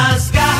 Nas garras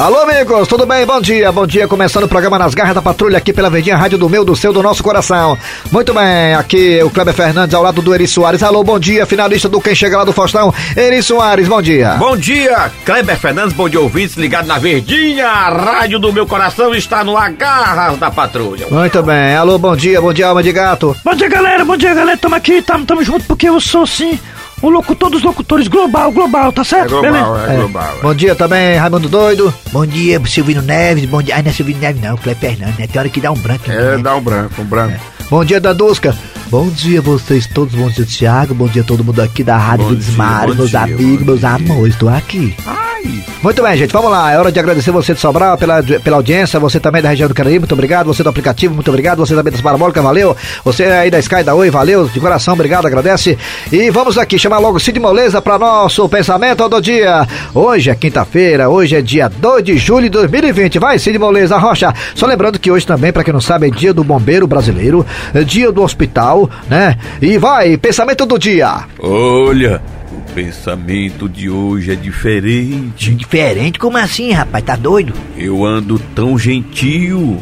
Alô, amigos, tudo bem? Bom dia, bom dia. Começando o programa Nas Garras da Patrulha aqui pela Verdinha Rádio do meu, do seu, do nosso coração. Muito bem, aqui o Kleber Fernandes ao lado do Eri Soares. Alô, bom dia, finalista do Quem Chega Lá do Faustão, Eri Soares, bom dia. Bom dia, Kleber Fernandes, bom dia ouvintes, ligado na Verdinha, a rádio do meu coração está no Agarras da Patrulha. Muito bem, alô, bom dia, bom dia, alma de gato. Bom dia, galera. Bom dia, galera. Tamo aqui, tamo, tamo junto porque eu sou, sim, o locutor dos locutores global, global, tá certo? Beleza? é global. Bom dia também, Raimundo Doido. Bom dia, Silvino Neves. Bom dia. Ai, não é Silvino Neves, não. Cleber Fernandes, né? Tem hora que dá um branco. É, né? dá um branco, um branco. Bom dia, Dandusca. Bom dia, vocês todos. Bom dia, Thiago. Bom dia, todo mundo aqui da Rádio Bom dia, bom meus dia, amigos, meus dia. amores. Tô aqui. Muito bem, gente, vamos lá. É hora de agradecer você de Sobral pela, pela audiência, você também da região do Caraí, muito obrigado. Você do aplicativo, muito obrigado. Você também das Parabólicas, valeu. Você aí da Sky da Oi, valeu. De coração, obrigado, agradece. E vamos aqui chamar logo Cid Moleza para nosso pensamento do dia. Hoje é quinta-feira, hoje é dia 2 de julho de 2020. Vai, Cid Moleza Rocha. Só lembrando que hoje também, para quem não sabe, é dia do bombeiro brasileiro, é dia do hospital, né? E vai, pensamento do dia. Olha, o pensamento de hoje é diferente. Diferente? Como assim, rapaz? Tá doido? Eu ando tão gentil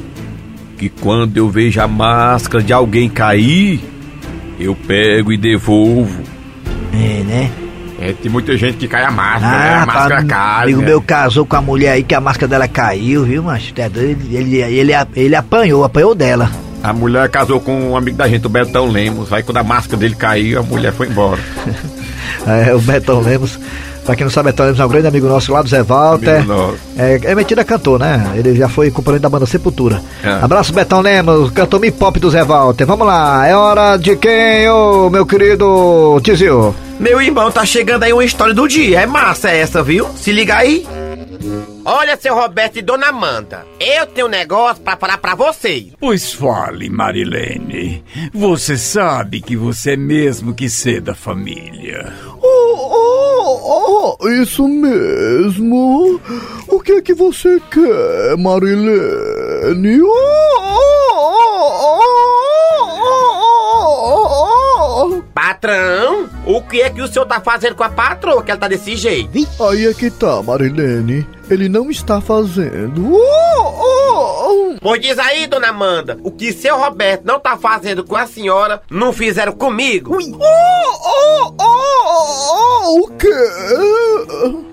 que quando eu vejo a máscara de alguém cair, eu pego e devolvo. É, né? É, tem muita gente que cai a máscara, né? A máscara rapaz, cai. amigo né? meu casou com a mulher aí que a máscara dela caiu, viu, macho? Tá doido? Ele, ele, ele apanhou, apanhou dela. A mulher casou com um amigo da gente, o Betão Lemos. Aí quando a máscara dele caiu, a mulher foi embora. É, o Betão Lemos. Pra quem não sabe, Betão Lemos é um grande amigo nosso lá do Zé Walter. Nosso. É, é mentira cantor, né? Ele já foi componente da banda Sepultura. É. Abraço, Betão Lemos, cantor me pop do Zé Walter. Vamos lá, é hora de quem, ô meu querido Tizio? Meu irmão, tá chegando aí uma história do dia. É massa essa, viu? Se liga aí. Olha, seu Roberto e Dona Amanda, eu tenho um negócio pra falar pra vocês. Pois fale, Marilene. Você sabe que você é mesmo que ser da família. Oh, oh, oh, isso mesmo. O que é que você quer, Marilene? Oh, oh, oh, oh, oh, oh. Patrão, o que é que o senhor tá fazendo com a patroa que ela tá desse jeito? Aí é que tá, Marilene. Ele não está fazendo. Oh, oh, oh. Pois diz aí, Dona Amanda, o que seu Roberto não tá fazendo com a senhora, não fizeram comigo. Oh, oh, oh, oh, o quê?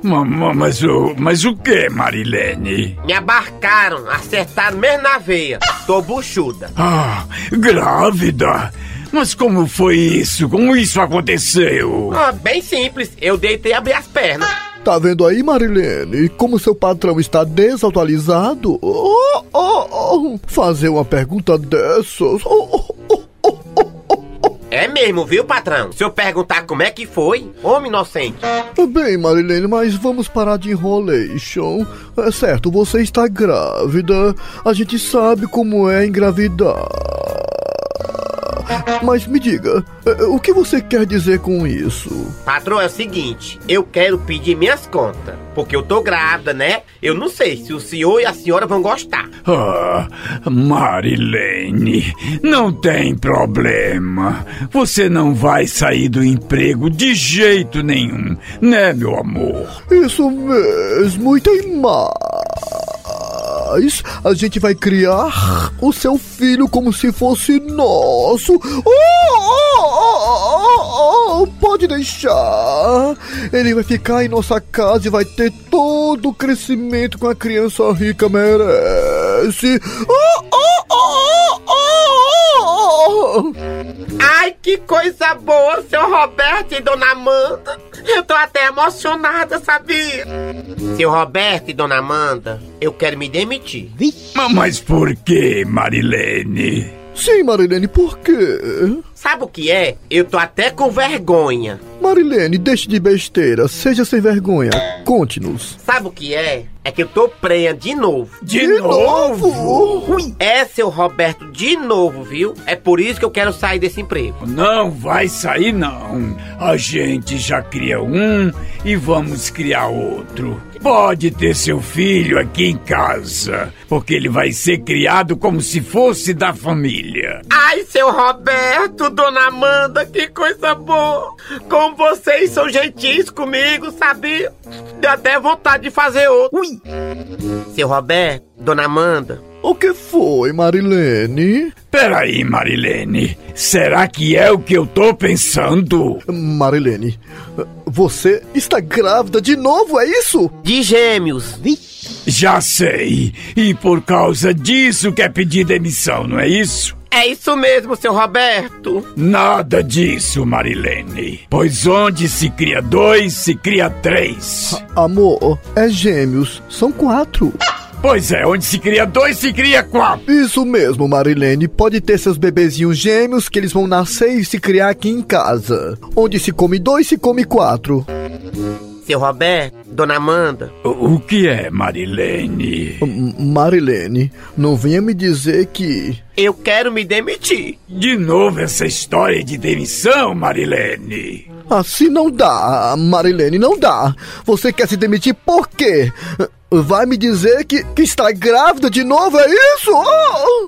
Ma- ma- Mas, o, mas o que, Marilene? Me abarcaram, acertaram mesmo na veia. Tô buchuda. Ah, grávida? Mas como foi isso? Como isso aconteceu? Ah, bem simples, eu deitei e abri as pernas. Tá vendo aí, Marilene? Como seu patrão está desatualizado? Oh, oh, oh. Fazer uma pergunta dessas. Oh, oh, oh, oh, oh. É mesmo, viu, patrão? Se eu perguntar como é que foi, homem inocente. Bem, Marilene, mas vamos parar de enrolation. É certo, você está grávida. A gente sabe como é engravidar. Mas me diga, eh, o que você quer dizer com isso? Patrão, é o seguinte, eu quero pedir minhas contas. Porque eu tô grávida, né? Eu não sei se o senhor e a senhora vão gostar. Ah, Marilene, não tem problema. Você não vai sair do emprego de jeito nenhum, né, meu amor? Isso mesmo, e tem mais. A gente vai criar o seu filho como se fosse nosso. Oh, oh, oh, oh, oh, pode deixar. Ele vai ficar em nossa casa e vai ter todo o crescimento que uma criança rica merece. Oh, oh, oh, oh, oh, oh. Ai, que coisa boa, seu Roberto e Dona Amanda. Eu tô até emocionada, sabia? Seu Roberto e Dona Amanda, eu quero me demitir. Ma- Mas por que, Marilene? Sim, Marilene, por quê? Sabe o que é? Eu tô até com vergonha. Marilene, deixe de besteira, seja sem vergonha. Conte-nos. Sabe o que é? É que eu tô prenha de novo. De, novo? É, seu Roberto, de novo, viu? É por isso que eu quero sair desse emprego. Não vai sair, não. A gente já cria um e vamos criar outro. Pode ter seu filho aqui em casa, porque ele vai ser criado como se fosse da família. Ai, seu Roberto, dona Amanda, que coisa boa! Como vocês são gentis comigo, sabia? Deu até vontade de fazer outro. Ui. Seu Roberto, dona Amanda, O que foi, Marilene? Peraí, Marilene. Será que é o que eu tô pensando? Marilene, você está grávida de novo, é isso? de gêmeos. Já sei. E por causa disso quer pedir demissão, não é isso? É isso mesmo, seu Roberto. Nada disso, Marilene. Pois onde se cria dois, se cria três. Amor, é gêmeos, são quatro. Pois é, onde se cria dois, se cria quatro. Isso mesmo, Marilene. Pode ter seus bebezinhos gêmeos que eles vão nascer e se criar aqui em casa. Onde se come dois, se come quatro. Seu Roberto, dona Amanda, O o que é, Marilene? Marilene, não venha me dizer que. eu quero me demitir. De novo essa história de demissão, Marilene. Assim não dá, Marilene, não dá. Você quer se demitir por quê? Vai me dizer que, que está grávida de novo, é isso? Oh!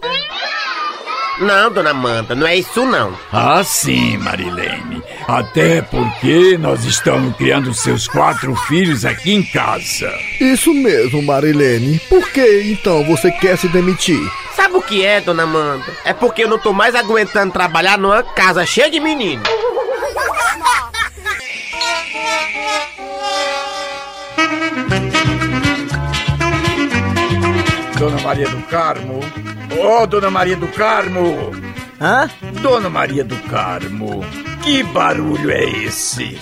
Não, dona Amanda, não é isso não. Ah, sim, Marilene. Até porque nós estamos criando seus quatro filhos aqui em casa. Isso mesmo, Marilene. Por que então você quer se demitir? Sabe o que é, dona Amanda? É porque eu não tô mais aguentando trabalhar numa casa cheia de meninos. Dona Maria do Carmo. Ô, Dona Maria do Carmo. Hã? Dona Maria do Carmo. Que barulho é esse?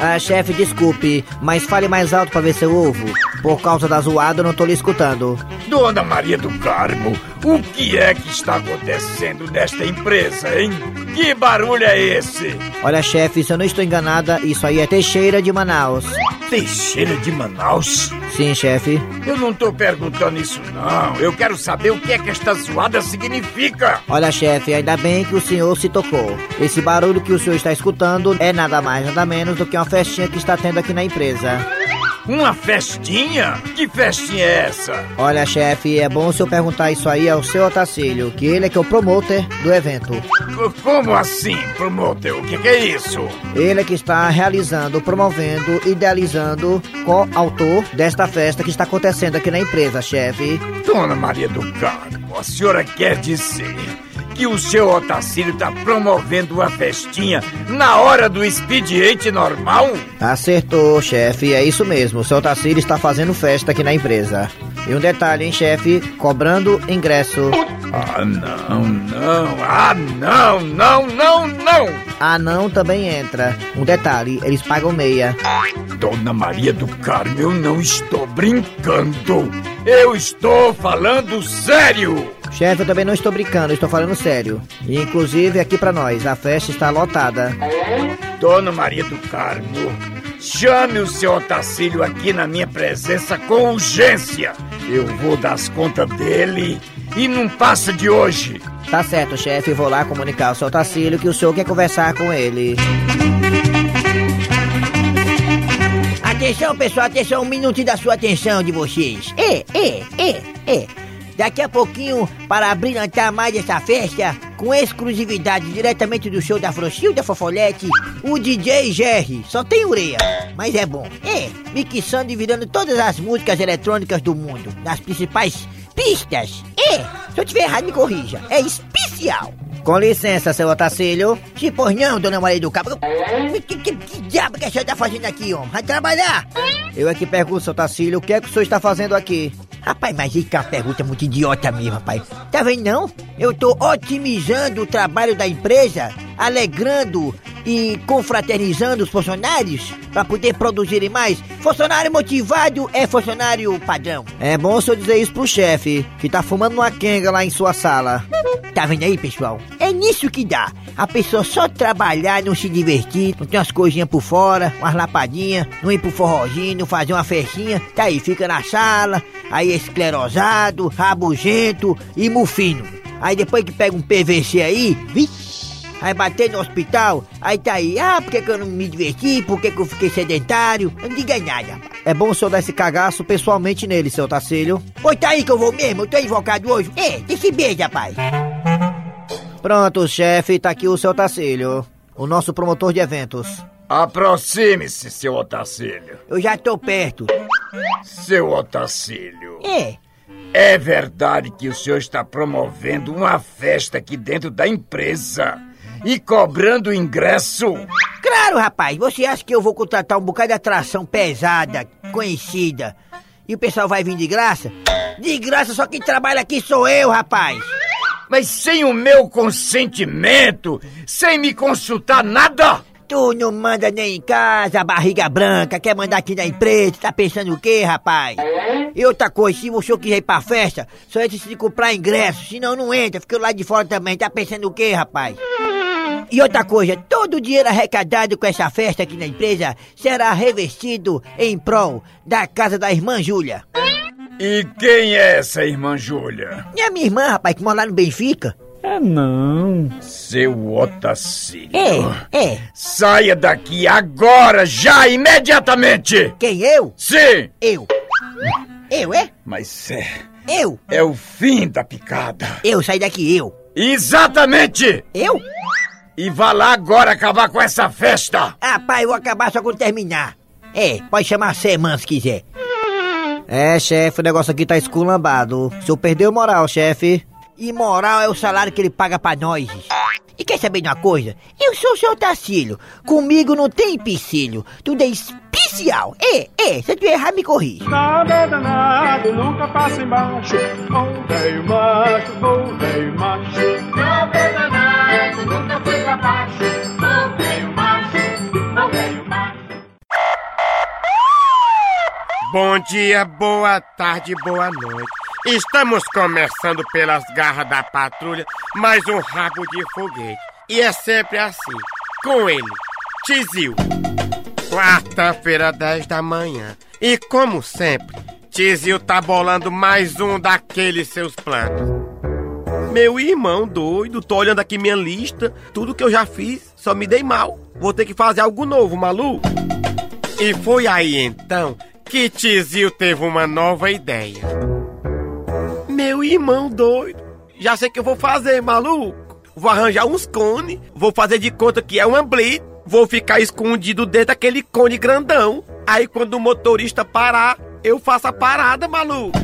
Ah, chefe, desculpe, mas fale mais alto pra ver se eu ouvo. Por causa da zoada, eu não tô lhe escutando. Dona Maria do Carmo, o que é que está acontecendo nesta empresa, hein? Que barulho é esse? Olha, chefe, se eu não estou enganada, isso aí é Teixeira de Manaus. Teixeira de Manaus? Sim, chefe. Eu não tô perguntando isso, não. Eu quero saber o que é que esta zoada significa. Olha, chefe, ainda bem que o senhor se tocou. Esse barulho que o senhor está escutando é nada mais, nada menos do que uma festinha que está tendo aqui na empresa. Uma festinha? Que festinha é essa? Olha, chefe, é bom o senhor perguntar isso aí ao seu Otacílio, que ele é que é o promoter do evento. C- Como assim, promotor? O que, que é isso? Ele é que está realizando, promovendo, idealizando, co-autor desta festa que está acontecendo aqui na empresa, chefe. Dona Maria do Carmo, a senhora quer dizer que o seu Otacílio está promovendo uma festinha na hora do expediente normal? Acertou, chefe, é isso mesmo. O seu Otacílio está fazendo festa aqui na empresa. E um detalhe, hein, chefe? Cobrando ingresso. Ah, não, não, ah, não, não, não, não! Ah, não, também entra. Um detalhe, eles pagam meia. Dona Maria do Carmo, eu não estou brincando. Eu estou falando sério. Chefe, eu também não estou brincando, estou falando sério. E inclusive aqui pra nós, a festa está lotada. Dona Maria do Carmo, chame o seu Otacílio aqui na minha presença com urgência. Eu vou dar as contas dele e não passa de hoje. Tá certo, chefe, vou lá comunicar ao seu Otacílio que o senhor quer conversar com ele. Atenção, pessoal, atenção, um minutinho da sua atenção de vocês. É, é, é, é. Daqui a pouquinho, para abrilhantar mais essa festa, com exclusividade diretamente do show da Frochilda Fofolete, o DJ Jerry. Só tem ureia, mas é bom. É, mixando e virando todas as músicas eletrônicas do mundo, nas principais pistas. É, se eu tiver errado, me corrija. É especial. Com licença, seu Otacílio. Se pois não, dona Maria do Cabo. Que, que, que diabo que a senhora tá fazendo aqui, homem? Vai trabalhar? Eu aqui pergunto, seu Otacílio, o que é que o senhor está fazendo aqui? Rapaz, mas isso é uma pergunta muito idiota mesmo, rapaz. Tá vendo não? Eu tô otimizando o trabalho da empresa, alegrando e confraternizando os funcionários para poder produzirem mais. Funcionário motivado é funcionário padrão. É bom o senhor dizer isso pro chefe, que tá fumando uma quenga lá em sua sala. Tá vendo aí, pessoal? É É nisso que dá. A pessoa só trabalhar, não se divertir, não tem umas coisinhas por fora, umas lapadinhas, não ir pro forrozinho, não fazer uma festinha, tá aí, fica na sala, aí esclerosado, rabugento e mufino. Aí depois que pega um PVC aí, vixe, Aí bater no hospital, aí tá aí, ah, por que, que eu não me diverti? Por que, que eu fiquei sedentário? Eu não diga nada, rapaz. É bom o senhor dar esse cagaço pessoalmente nele, seu Tacílio. Oi, tá aí que eu vou mesmo? Eu tô invocado hoje. É, esse beijo, rapaz. Pronto, chefe, tá aqui o seu Tacílio. O nosso promotor de eventos. Aproxime-se, seu Otacílio. Eu já tô perto. Seu Otacílio. É, É verdade que o senhor está promovendo uma festa aqui dentro da empresa e cobrando ingresso? claro, rapaz. Você acha que eu vou contratar um bocado de atração pesada, conhecida, e o pessoal vai vir de graça? De graça, só quem trabalha aqui sou eu, rapaz. Mas sem o meu consentimento, sem me consultar nada? Tu não manda nem em casa, barriga branca, quer mandar aqui na empresa, tá pensando o quê, rapaz? E outra coisa, se senhor quiser ir pra festa, só entra se comprar ingresso, senão não entra, fica lá de fora também, tá pensando o quê, rapaz? E outra coisa, todo o dinheiro arrecadado com essa festa aqui na empresa será revestido em prol da casa da irmã Júlia. E quem é essa irmã Júlia? A minha irmã, rapaz, que mora lá no Benfica? É não. Seu Otacílio. É, é. Saia daqui agora, já, imediatamente! Quem, eu? Sim! Eu. Eu, é? Mas é. Eu. É o fim da picada. Eu, saí daqui, eu. Exatamente! Eu? E vá lá agora acabar com essa festa! Ah, pai, eu vou acabar só quando terminar. É, pode chamar semana se quiser. É, chefe, o negócio aqui tá esculambado. O senhor perdeu moral, chefe. E moral é o salário que ele paga pra nós. E quer saber de uma coisa? Eu sou o seu Tacílio. Comigo não tem empecilho. Tudo é especial. É, é. Se tu errar, me corrige. Nada é danado, nunca passa embaixo. Ô velho macho, ô velho macho. Nada é danado, nunca foi. Bom dia, boa tarde, boa noite. Estamos começando pelas garras da patrulha mais um rabo de foguete. E é sempre assim, com ele, Tizil. Quarta-feira, 10 da manhã. E como sempre, Tizil tá bolando mais um daqueles seus planos. Meu irmão doido, tô olhando aqui minha lista, tudo que eu já fiz, só me dei mal. Vou ter que fazer algo novo, maluco. E foi aí então que Tizil teve uma nova ideia. Meu irmão doido, já sei que eu vou fazer, maluco. Vou arranjar uns cones, vou fazer de conta que é uma blitz, vou ficar escondido dentro daquele cone grandão. Aí quando o motorista parar, eu faço a parada, maluco.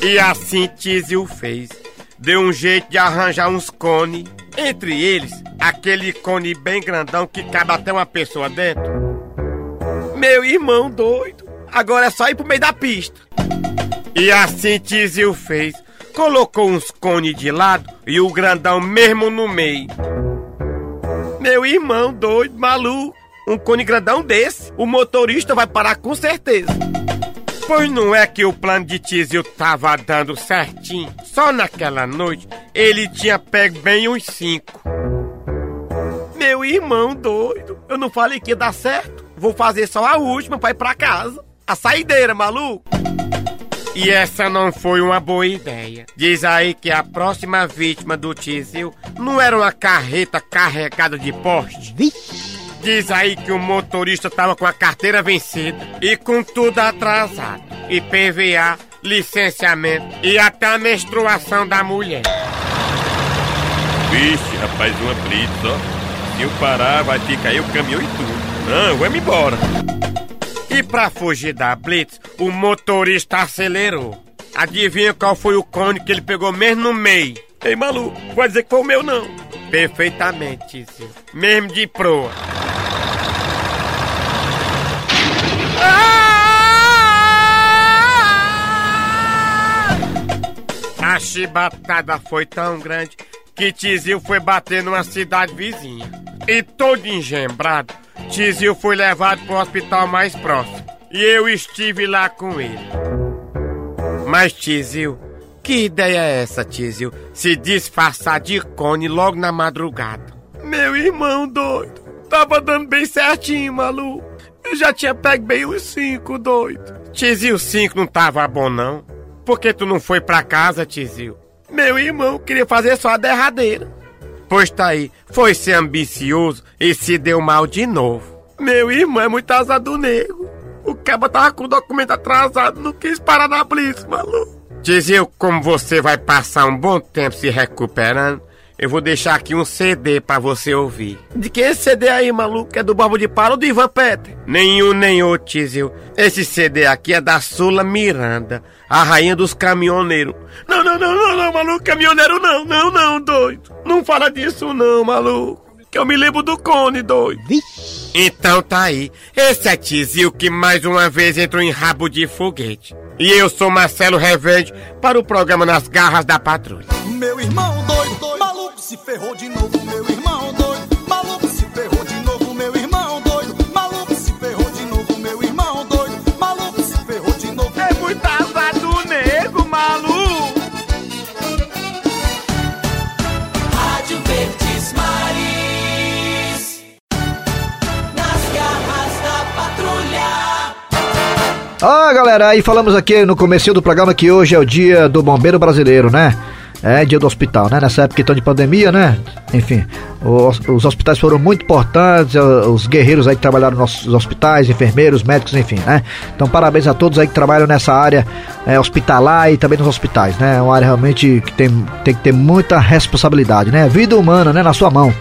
E assim Tizil fez. Deu um jeito de arranjar uns cones. Entre eles, aquele cone bem grandão que cabe até uma pessoa dentro. Meu irmão doido. Agora é só ir pro meio da pista. E assim Tizil fez. Colocou uns cones de lado e o grandão mesmo no meio. Meu irmão doido, maluco. Um cone grandão desse, o motorista vai parar com certeza. Pois não é que o plano de Tizil tava dando certinho. Só naquela noite ele tinha pego bem uns cinco. Meu irmão doido, eu não falei que ia dar certo. Vou fazer só a última pra ir pra casa. A saideira, maluco. E essa não foi uma boa ideia. Diz aí que a próxima vítima do Tizil não era uma carreta carregada de poste. Diz aí que o motorista tava com a carteira vencida e com tudo atrasado. IPVA, licenciamento e até a menstruação da mulher. Vixe, rapaz, uma blitz, ó. Se eu parar, vai ficar aí o caminhão e tudo. Não, vamos embora. E pra fugir da blitz, o motorista acelerou. Adivinha qual foi o cone que ele pegou mesmo no meio? Ei, maluco, vai dizer que foi o meu, não. Perfeitamente, Tizil. Mesmo de proa. A chibatada foi tão grande que Tizil foi bater numa cidade vizinha. E todo engembrado, Tizil foi levado para o hospital mais próximo. E eu estive lá com ele. Mas Tizil Que ideia é essa, Tizio? Se disfarçar de cone logo na madrugada. Meu irmão doido. Tava dando bem certinho, maluco. Eu já tinha pego bem os cinco, doido. Tizio, cinco não tava bom, não. Por que tu não foi pra casa, Tizio? Meu irmão queria fazer só a derradeira. Pois tá aí, foi ser ambicioso e se deu mal de novo. Meu irmão é muito azar do nego. O caba tava com o documento atrasado, não quis parar na blitz, maluco. Tizio, como você vai passar um bom tempo se recuperando, eu vou deixar aqui um CD pra você ouvir. De que esse CD aí, maluco? É do Barbo de Palo ou do Ivan Peter? Nenhum nem outro, Tizio. Esse CD aqui é da Sula Miranda, a rainha dos caminhoneiros. Não, não, não, não, não, maluco, caminhoneiro não, não, não, doido. Não fala disso não, maluco. Que eu me lembro do Cone, doido. Então tá aí. Esse é Tizio que mais uma vez entrou em rabo de foguete. E eu sou Marcelo Revende para o programa Nas Garras da Patrulha. Meu irmão doido, doido, maluco se ferrou de novo, Ah, galera, aí falamos aqui no começo do programa que hoje é o dia do bombeiro brasileiro, né? É dia do hospital, né? Nessa época então de pandemia, né? Enfim, os, os hospitais foram muito importantes, eh, os guerreiros aí que trabalharam nos hospitais, enfermeiros, médicos, enfim, né? Então parabéns a todos aí que trabalham nessa área eh, hospitalar e também nos hospitais, né? É uma área realmente que tem, tem que ter muita responsabilidade, né? Vida humana, né? Na sua mão.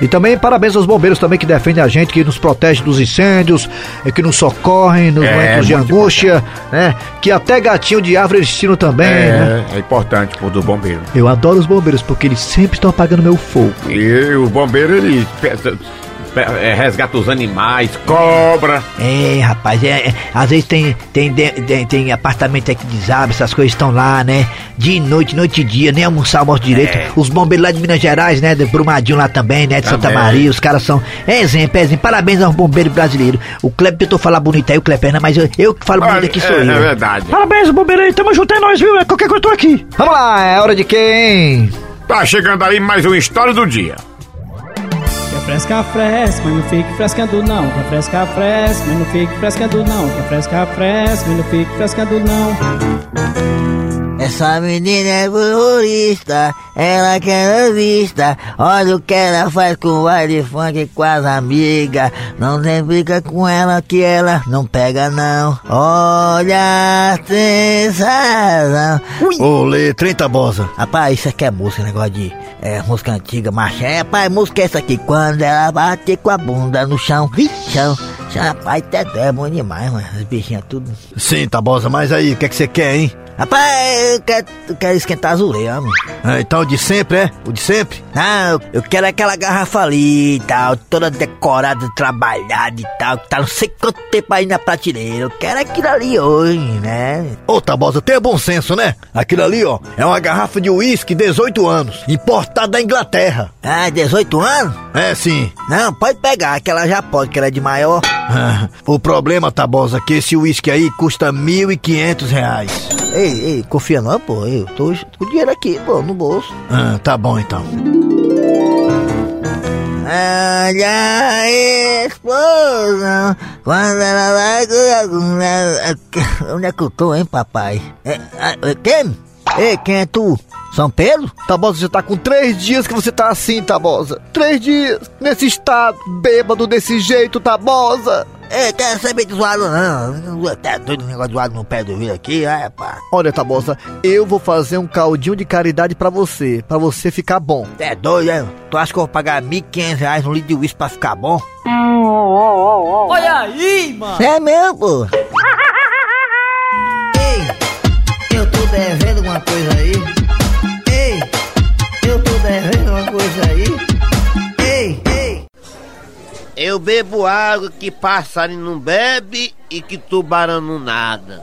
E também parabéns aos bombeiros também que defendem a gente, que nos protege dos incêndios, eh, que nos socorrem nos É, momentos de angústia, né? Que até gatinho de árvore eles tiram também, né? É, é importante pro do bombeiro. Eu adoro os bombeiros porque eles sempre estão apagando meu fogo. E o bombeiro, ele é, resgata os animais, cobra. É, rapaz, é, é, às vezes tem, tem, de- tem, tem apartamento aí que desaba, essas coisas estão lá, né? De noite, noite e dia, nem almoçar almoço direito. Os bombeiros lá de Minas Gerais, né? De Brumadinho lá também, né? De Santa Também. Maria, os caras são. É exemplo, é exemplo. Parabéns aos bombeiros brasileiros. O Kleber tentou falar bonito aí, o Kleber, né? Mas eu, eu que falo bonito aqui sou é, eu. é verdade. Parabéns, bombeiro aí, tamo junto, é nóis, viu? É qualquer coisa eu tô aqui. Vamos lá, é hora de quem? Tá chegando aí mais uma história do dia. Fresca, fresca, mas não fique frescando não. Quer fresca, fresca, mas não fique frescando não. Quer fresca, fresca, mas não fique frescando não. Essa menina é terrorista, ela quer vista. Olha o que ela faz com o baile funk com as amigas. Não tem briga com ela que ela não pega não. Olha a sensação. Ô, letra, hein, Tabosa? Rapaz, isso aqui é música, negócio de é, música antiga, macho. É, rapaz, música é essa aqui. Quando ela bate com a bunda no chão, chão. chão rapaz, até é bom demais, mano. As bichinhas tudo. Sim, Tabosa, mas aí, o que é que você quer, hein? Rapaz, eu quero, eu quero esquentar a azuleira, mano. Ah, então o de sempre, é? O de sempre? Não, eu- eu quero aquela garrafa ali e tal, toda decorada, trabalhada e tal, que tá não sei quanto tempo aí na prateleira. Eu quero aquilo ali hoje, né? Ô, Tabosa, tenha bom senso, né? Aquilo ali, ó, é uma garrafa de uísque 18 anos, importada da Inglaterra. Ah, 18 anos? É, sim. Não, pode pegar, que ela já pode, que ela é de maior. Ah, o problema, Tabosa, é que esse uísque aí custa 1.500 reais. Ei, ei, confia não, pô, eu tô com dinheiro aqui, pô, no bolso. Ah, tá bom então. Olha a explosão quando ela vai Onde é que eu tô, hein, papai? É, é, quem? Ei, quem é tu? São Pedro? Tabosa, já tá com três dias que você tá assim, Tabosa. Três dias, nesse estado, bêbado desse jeito, Tabosa. Ei, quero saber de zoado não. Tá doido negócio de zoado no pé do vidro aqui, ai, pá. Olha, Tabosa, eu vou fazer um caldinho de caridade pra você, pra você ficar bom. É doido, hein? Tu acha que eu vou pagar 1.500 reais no litro de uísque pra ficar bom? Olha aí, mano. É mesmo, pô. Ei, eu tô devendo alguma coisa aí. Ei, Eu bebo água que passarinho não bebe e que tubarão não nada.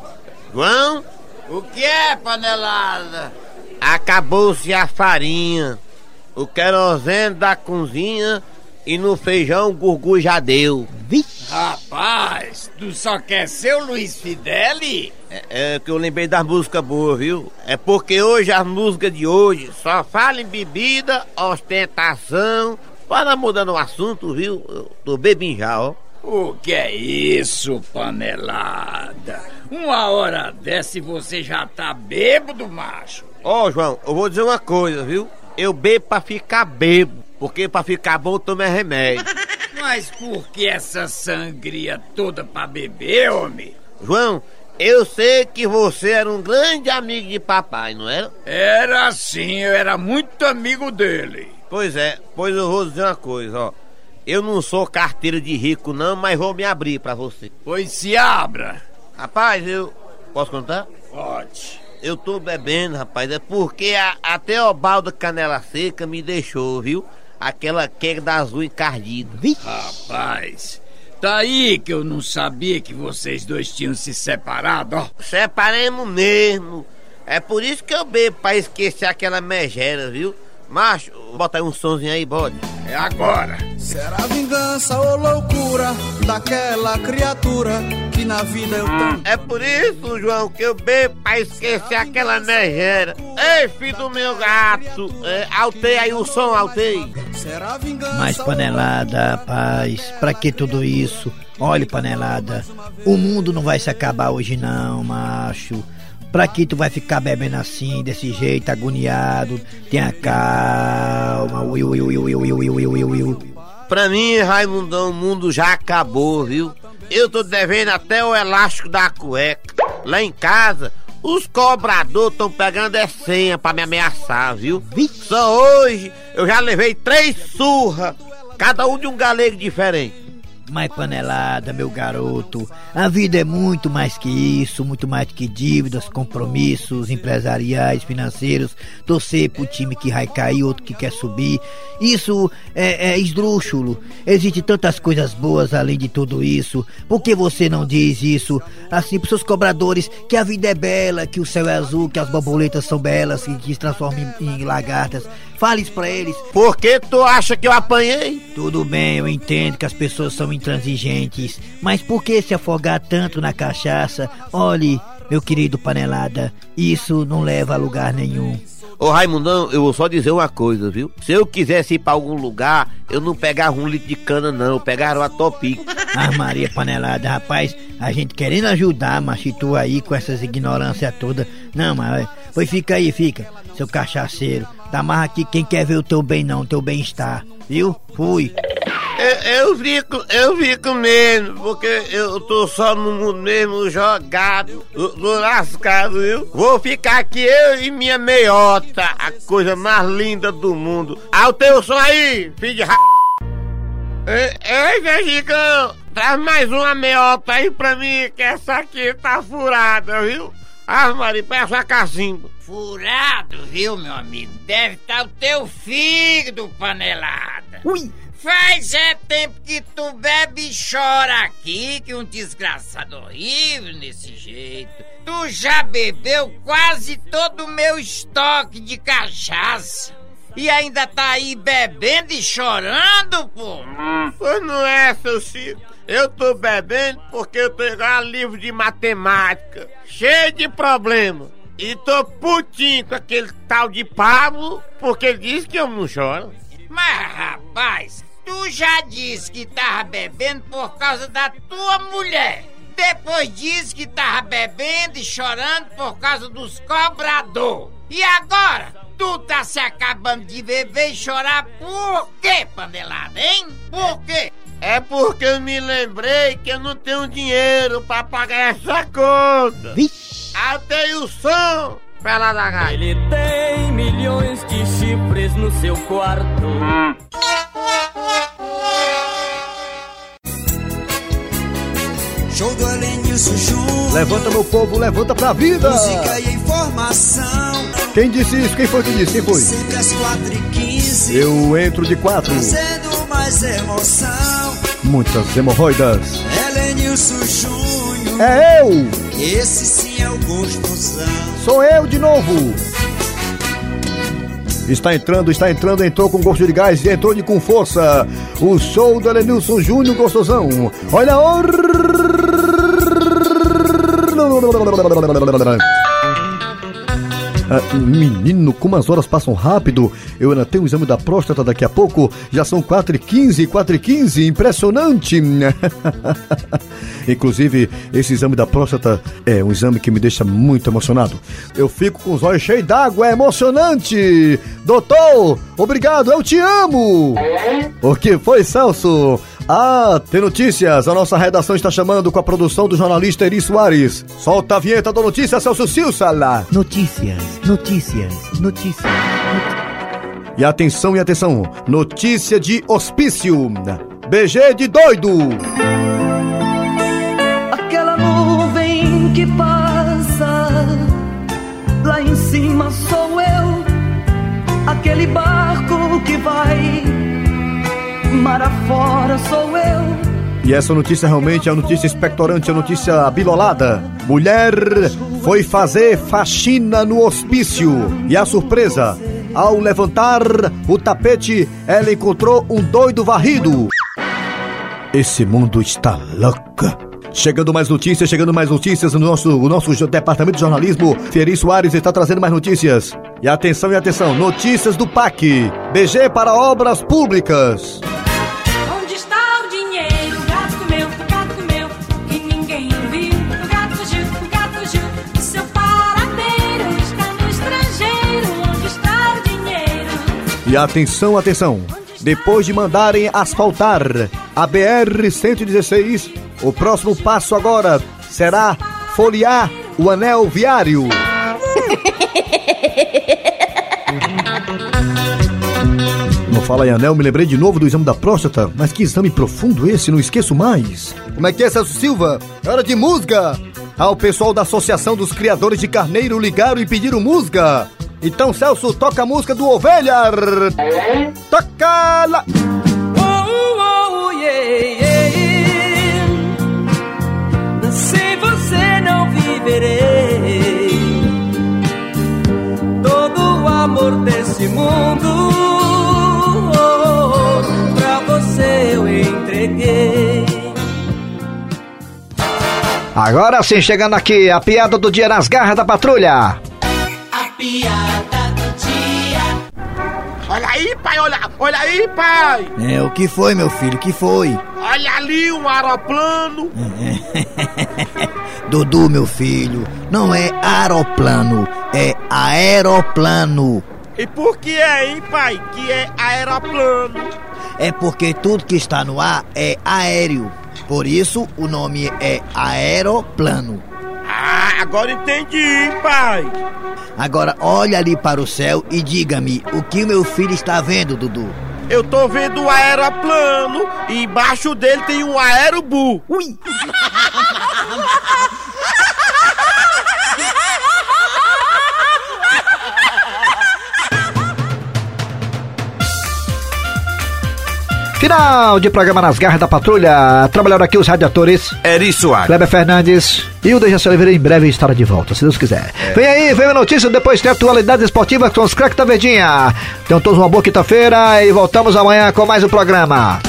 João? O que é, panelada? Acabou-se a farinha, o querosene da cozinha e no feijão o gurgu já deu. Rapaz, Tu só quer ser o Luiz Fideli? É, é que eu lembrei das músicas boas, viu? É porque hoje as músicas de hoje só falam em bebida, ostentação. Para mudando o assunto, viu? Eu tô já, ó. O que é isso, panelada? Uma hora dessa e você já tá bêbado, macho? Ó, João, eu vou dizer uma coisa, viu? Eu bebo pra ficar bebo, porque pra ficar bom toma remédio. Mas por que essa sangria toda pra beber, homem? João, eu sei que você era um grande amigo de papai, não era? Era sim, eu era muito amigo dele. Pois é, pois eu vou dizer uma coisa, ó. Eu não sou carteiro de rico não, mas vou me abrir pra você. Pois se abra. Rapaz, eu... Posso contar? Pode. Eu tô bebendo, rapaz, é porque a, a Teobalda Canela Seca me deixou, viu? Aquela queda azul encardida. Rapaz, tá aí que eu não sabia que vocês dois tinham se separado, ó. Separemos mesmo. É por isso que eu bebo, pra esquecer aquela megera, viu? Macho, bota aí um sonzinho aí, bode. É agora. Será vingança ou loucura daquela criatura que na vida eu tanto. É por isso, João, que eu bebo pra esquecer aquela megera. Ei, filho do meu gato, é, altei aí o som, altei. Será vingança. Mas panelada, rapaz, pra que tudo isso? Olha, panelada, o mundo não vai se acabar hoje não, macho. Pra que tu vai ficar bebendo assim, desse jeito, agoniado? Tenha calma. ui, ui, ui, ui, ui, ui, ui, ui. Pra mim, Raimundão, o mundo já acabou, viu? Eu tô devendo até o elástico da cueca. Lá em casa, os cobradores estão pegando a senha pra me ameaçar, viu? Só hoje eu já levei três surras, cada um de um galego diferente. Mas panelada, meu garoto, a vida é muito mais que isso, muito mais que dívidas, compromissos empresariais, financeiros, torcer pro time que vai cair, outro que quer subir. Isso é, é esdrúxulo. Existem tantas coisas boas além de tudo isso. Por que você não diz isso assim pros seus cobradores que a vida é bela, que o céu é azul, que as borboletas são belas, que, que se transformam em, em lagartas? Fale isso pra eles. Por que tu acha que eu apanhei? Tudo bem, eu entendo que as pessoas são intransigentes, mas por que se afogar tanto na cachaça? Olhe, meu querido panelada, isso não leva a lugar nenhum. Ô Raimundão, eu vou só dizer uma coisa, viu? Se eu quisesse ir pra algum lugar, eu não pegava um litro de cana, não. Eu pegava uma topic. Ah, Maria Panelada, rapaz, a gente querendo ajudar, mas tu aí com essas ignorâncias todas. Não, mas pois fica aí, fica, seu cachaceiro. Dá mais aqui quem quer ver o teu bem não, teu bem-estar. Viu? Fui. Eu, eu fico, eu fico mesmo, porque eu tô só no mundo mesmo jogado, tô lascado, viu? Vou ficar aqui eu e minha meiota, a coisa mais linda do mundo. Ah, o teu som aí, filho de ra... Ei, Vegicão, traz mais uma meiota aí pra mim, que essa aqui tá furada, viu? Ah, Maria, peça a cacimba. Furado, viu, meu amigo? Deve estar o teu fígado, panelada. Ui. Faz é tempo que tu bebe e chora aqui, que um desgraçado horrível desse jeito. Tu já bebeu quase todo o meu estoque de cachaça. E ainda tá aí bebendo e chorando, pô? Pois não é, seu Chico. Eu tô bebendo porque eu tenho um livro de matemática, cheio de problema. E tô putinho com aquele tal de Pablo, porque ele disse que eu não choro. Mas, rapaz, tu já disse que tava bebendo por causa da tua mulher. Depois disse que tava bebendo e chorando por causa dos cobrador. E agora? Tu tá se acabando de beber e chorar por quê, panelada, hein? Por quê? É porque eu me lembrei que eu não tenho dinheiro pra pagar essa conta. Vixe. Altei o som lá da gata. Ele tem milhões de chifres no seu quarto. Júnior. Levanta, meu povo, levanta pra vida! Música e informação. Quem disse isso? Quem foi que disse? Quem foi? Sempre às 4 e 15 Eu entro de quatro. Trazendo mais emoção. Muitas hemorroidas. Elenilson Júnior. É eu! Esse sim é o gostosão. Sou eu de novo! Está entrando, está entrando, entrou com gosto de gás e entrou de com força. O show do Elenilson Júnior Gostosão. Olha a Ah, menino, como as horas passam rápido. Eu ainda tenho o exame da próstata daqui a pouco. Já são 4h15, 4h15. Impressionante. Inclusive, esse exame da próstata é um exame que me deixa muito emocionado. Eu fico com os olhos cheios d'água, é emocionante. Doutor, obrigado, eu te amo. O que foi, Celso? Ah, tem notícias. A nossa redação está chamando com a produção do jornalista Eri Soares. Solta a vinheta da notícia, Celso Silsala. Notícias, notícias, notícias. E atenção e atenção, notícia de hospício. BG de doido. Aquela nuvem que passa lá em cima sou eu. Aquele vai mar afora sou eu. E essa notícia realmente é uma notícia expectorante, é uma notícia abilolada. Mulher foi fazer faxina no hospício. E a surpresa, ao levantar o tapete, ela encontrou um doido varrido. Esse mundo está louco. Chegando mais notícias, chegando mais notícias no nosso, o nosso departamento de jornalismo. Fieri Soares está trazendo mais notícias. E atenção e atenção, notícias do PAC. BG para obras públicas. E atenção, atenção! Depois de mandarem asfaltar a BR-116, o próximo passo agora será folhear o anel viário. Não fala em anel, me lembrei de novo do exame da próstata, mas que exame profundo esse, não esqueço mais. Como é que é, Celso Silva? É hora de musga! Ah, o pessoal da Associação dos Criadores de Carneiro ligaram e pediram musga. Então, Celso, toca a música do Ovelha! Toca lá! Oh, oh, yeah, yeah. Sem você não viverei. Todo o amor desse mundo, oh, pra você eu entreguei. Agora sim, chegando aqui, a piada do dia nas garras da patrulha. Piada do dia. Olha aí, pai, olha, olha aí, pai. É, o que foi, meu filho? O que foi? Olha ali um aeroplano. Dudu, meu filho, não é aeroplano, é aeroplano. E por que é, hein, pai, que é aeroplano? É porque tudo que está no ar é aéreo. Por isso o nome é aeroplano. Agora entendi, pai. Agora olha ali para o céu e diga-me o que meu filho está vendo, Dudu. Eu tô vendo um aeroplano e embaixo dele tem um aerobu. Ui! Final de programa nas garras da patrulha. Trabalharam aqui os radiadores. Eri Soares. Kleber Fernandes e o Dejaci Oliveira em breve estará de volta, se Deus quiser. Vem aí, vem a notícia, depois tem atualidades esportivas com os craques da Verdinha. Tenham todos uma boa quinta-feira e voltamos amanhã com mais um programa.